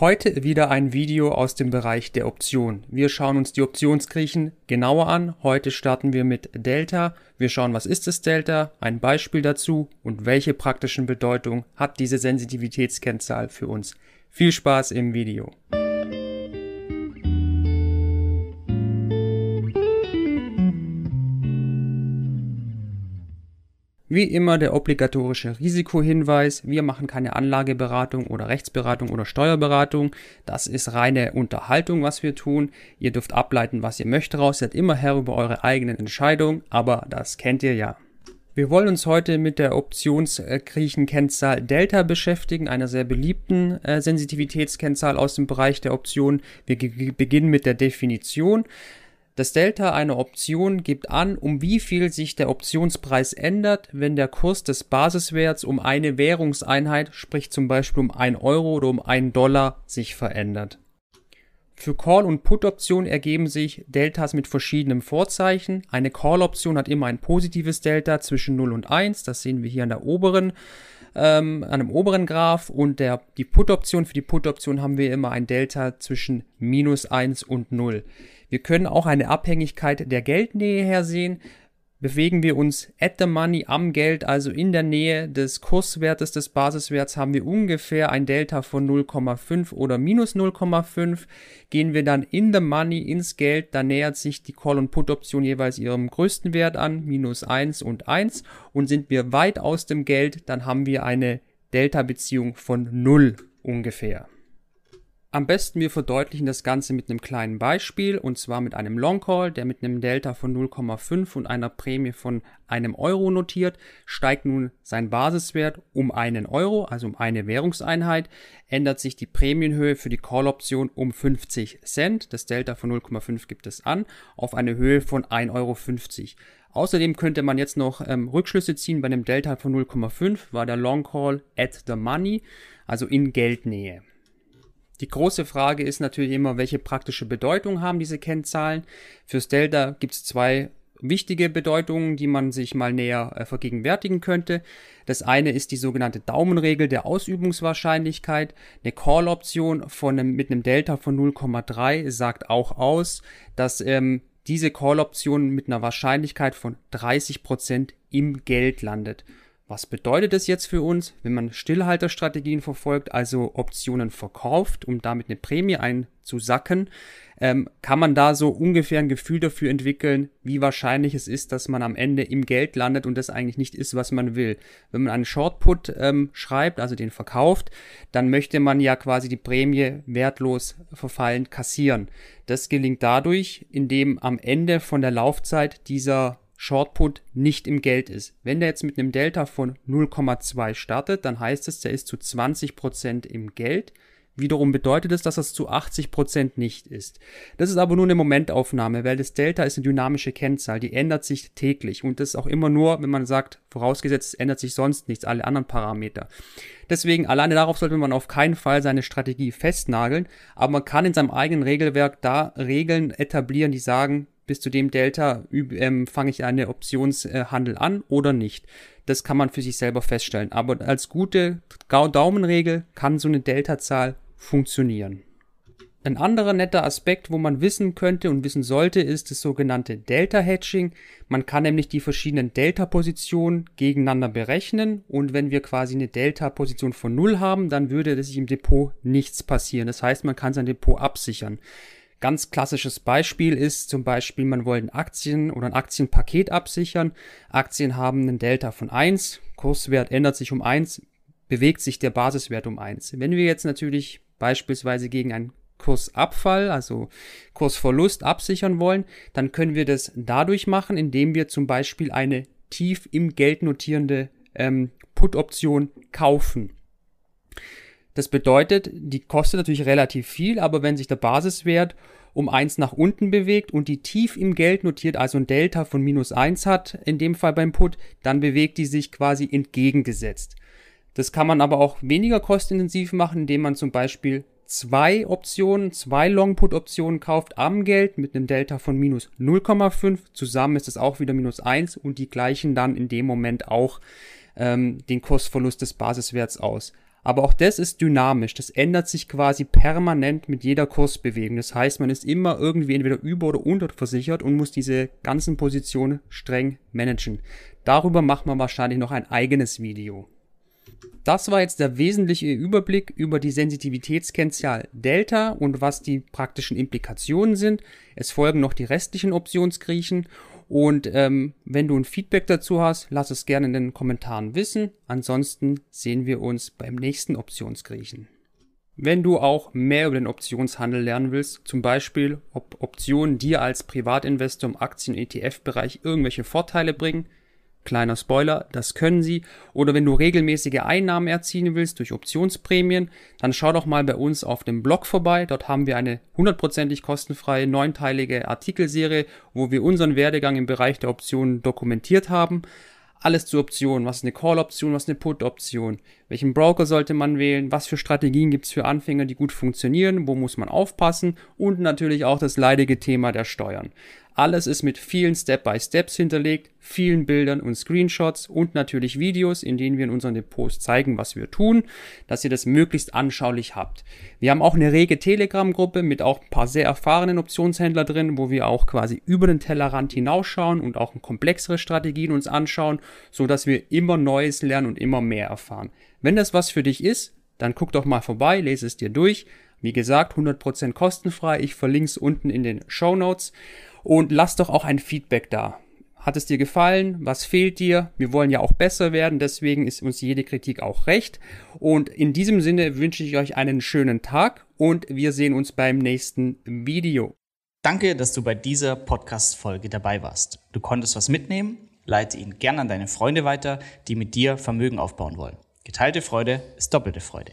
Heute wieder ein Video aus dem Bereich der Option. Wir schauen uns die Optionsgriechen genauer an. Heute starten wir mit Delta. Wir schauen, was ist das Delta, ein Beispiel dazu und welche praktischen Bedeutung hat diese Sensitivitätskennzahl für uns. Viel Spaß im Video. Wie immer der obligatorische Risikohinweis. Wir machen keine Anlageberatung oder Rechtsberatung oder Steuerberatung. Das ist reine Unterhaltung, was wir tun. Ihr dürft ableiten, was ihr möchtet raus. Seid immer Herr über eure eigenen Entscheidungen, aber das kennt ihr ja. Wir wollen uns heute mit der Optionsgriechenkennzahl Delta beschäftigen, einer sehr beliebten äh, Sensitivitätskennzahl aus dem Bereich der Optionen. Wir beginnen mit der Definition. Das Delta einer Option gibt an, um wie viel sich der Optionspreis ändert, wenn der Kurs des Basiswerts um eine Währungseinheit, sprich zum Beispiel um 1 Euro oder um 1 Dollar, sich verändert. Für Call- und Put-Optionen ergeben sich Deltas mit verschiedenen Vorzeichen. Eine Call-Option hat immer ein positives Delta zwischen 0 und 1, das sehen wir hier an der oberen ähm, an einem oberen Graph und der, die Put-Option, für die Put-Option haben wir immer ein Delta zwischen minus 1 und 0. Wir können auch eine Abhängigkeit der Geldnähe hersehen. Bewegen wir uns at the money am Geld, also in der Nähe des Kurswertes des Basiswerts, haben wir ungefähr ein Delta von 0,5 oder minus 0,5. Gehen wir dann in the money ins Geld, dann nähert sich die Call- und Put-Option jeweils ihrem größten Wert an, minus 1 und 1. Und sind wir weit aus dem Geld, dann haben wir eine Delta-Beziehung von 0 ungefähr. Am besten wir verdeutlichen das Ganze mit einem kleinen Beispiel und zwar mit einem Long Call, der mit einem Delta von 0,5 und einer Prämie von einem Euro notiert, steigt nun sein Basiswert um einen Euro, also um eine Währungseinheit, ändert sich die Prämienhöhe für die Call-Option um 50 Cent, das Delta von 0,5 gibt es an, auf eine Höhe von 1,50 Euro. Außerdem könnte man jetzt noch ähm, Rückschlüsse ziehen, bei einem Delta von 0,5 war der Long Call at the money, also in Geldnähe. Die große Frage ist natürlich immer, welche praktische Bedeutung haben diese Kennzahlen. Fürs Delta gibt es zwei wichtige Bedeutungen, die man sich mal näher äh, vergegenwärtigen könnte. Das eine ist die sogenannte Daumenregel der Ausübungswahrscheinlichkeit. Eine Call-Option von einem, mit einem Delta von 0,3 sagt auch aus, dass ähm, diese Call-Option mit einer Wahrscheinlichkeit von 30 Prozent im Geld landet. Was bedeutet das jetzt für uns, wenn man Stillhalterstrategien verfolgt, also Optionen verkauft, um damit eine Prämie einzusacken? Ähm, kann man da so ungefähr ein Gefühl dafür entwickeln, wie wahrscheinlich es ist, dass man am Ende im Geld landet und das eigentlich nicht ist, was man will. Wenn man einen Shortput ähm, schreibt, also den verkauft, dann möchte man ja quasi die Prämie wertlos verfallend kassieren. Das gelingt dadurch, indem am Ende von der Laufzeit dieser Shortput nicht im Geld ist. Wenn der jetzt mit einem Delta von 0,2 startet, dann heißt es, der ist zu 20% im Geld. Wiederum bedeutet es, dass das zu 80% nicht ist. Das ist aber nur eine Momentaufnahme, weil das Delta ist eine dynamische Kennzahl, die ändert sich täglich und das auch immer nur, wenn man sagt, vorausgesetzt ändert sich sonst nichts, alle anderen Parameter. Deswegen alleine darauf sollte man auf keinen Fall seine Strategie festnageln, aber man kann in seinem eigenen Regelwerk da Regeln etablieren, die sagen, bis zu dem Delta ähm, fange ich eine Optionshandel an oder nicht. Das kann man für sich selber feststellen. Aber als gute Daumenregel kann so eine Delta-Zahl funktionieren. Ein anderer netter Aspekt, wo man wissen könnte und wissen sollte, ist das sogenannte Delta-Hedging. Man kann nämlich die verschiedenen Delta-Positionen gegeneinander berechnen und wenn wir quasi eine Delta-Position von Null haben, dann würde sich im Depot nichts passieren. Das heißt, man kann sein Depot absichern. Ganz klassisches Beispiel ist zum Beispiel, man wollte Aktien oder ein Aktienpaket absichern. Aktien haben einen Delta von 1, Kurswert ändert sich um 1, bewegt sich der Basiswert um 1. Wenn wir jetzt natürlich beispielsweise gegen einen Kursabfall, also Kursverlust absichern wollen, dann können wir das dadurch machen, indem wir zum Beispiel eine tief im Geld notierende ähm, Put-Option kaufen. Das bedeutet, die kostet natürlich relativ viel, aber wenn sich der Basiswert um eins nach unten bewegt und die tief im Geld notiert, also ein Delta von minus eins hat, in dem Fall beim Put, dann bewegt die sich quasi entgegengesetzt. Das kann man aber auch weniger kostintensiv machen, indem man zum Beispiel zwei Optionen, zwei Long-Put-Optionen kauft am Geld mit einem Delta von minus 0,5. Zusammen ist es auch wieder minus eins und die gleichen dann in dem Moment auch ähm, den Kursverlust des Basiswerts aus. Aber auch das ist dynamisch. Das ändert sich quasi permanent mit jeder Kursbewegung. Das heißt, man ist immer irgendwie entweder über- oder unterversichert und muss diese ganzen Positionen streng managen. Darüber macht man wahrscheinlich noch ein eigenes Video. Das war jetzt der wesentliche Überblick über die Sensitivitätskennzahl Delta und was die praktischen Implikationen sind. Es folgen noch die restlichen Optionsgriechen und ähm, wenn du ein Feedback dazu hast, lass es gerne in den Kommentaren wissen. Ansonsten sehen wir uns beim nächsten Optionsgriechen. Wenn du auch mehr über den Optionshandel lernen willst, zum Beispiel ob Optionen dir als Privatinvestor im Aktien-ETF-Bereich irgendwelche Vorteile bringen, Kleiner Spoiler, das können sie. Oder wenn du regelmäßige Einnahmen erzielen willst durch Optionsprämien, dann schau doch mal bei uns auf dem Blog vorbei. Dort haben wir eine hundertprozentig kostenfreie neunteilige Artikelserie, wo wir unseren Werdegang im Bereich der Optionen dokumentiert haben. Alles zu Optionen. Was ist eine Call-Option, was ist eine Put-Option? Welchen Broker sollte man wählen? Was für Strategien gibt es für Anfänger, die gut funktionieren? Wo muss man aufpassen? Und natürlich auch das leidige Thema der Steuern. Alles ist mit vielen Step-by-Steps hinterlegt, vielen Bildern und Screenshots und natürlich Videos, in denen wir in unseren Depots zeigen, was wir tun, dass ihr das möglichst anschaulich habt. Wir haben auch eine rege Telegram-Gruppe mit auch ein paar sehr erfahrenen Optionshändler drin, wo wir auch quasi über den Tellerrand hinausschauen und auch komplexere Strategien uns anschauen, so dass wir immer Neues lernen und immer mehr erfahren. Wenn das was für dich ist, dann guck doch mal vorbei, lese es dir durch. Wie gesagt, 100% kostenfrei. Ich verlinke es unten in den Show Notes. Und lass doch auch ein Feedback da. Hat es dir gefallen? Was fehlt dir? Wir wollen ja auch besser werden, deswegen ist uns jede Kritik auch recht. Und in diesem Sinne wünsche ich euch einen schönen Tag und wir sehen uns beim nächsten Video. Danke, dass du bei dieser Podcast-Folge dabei warst. Du konntest was mitnehmen? Leite ihn gern an deine Freunde weiter, die mit dir Vermögen aufbauen wollen. Geteilte Freude ist doppelte Freude.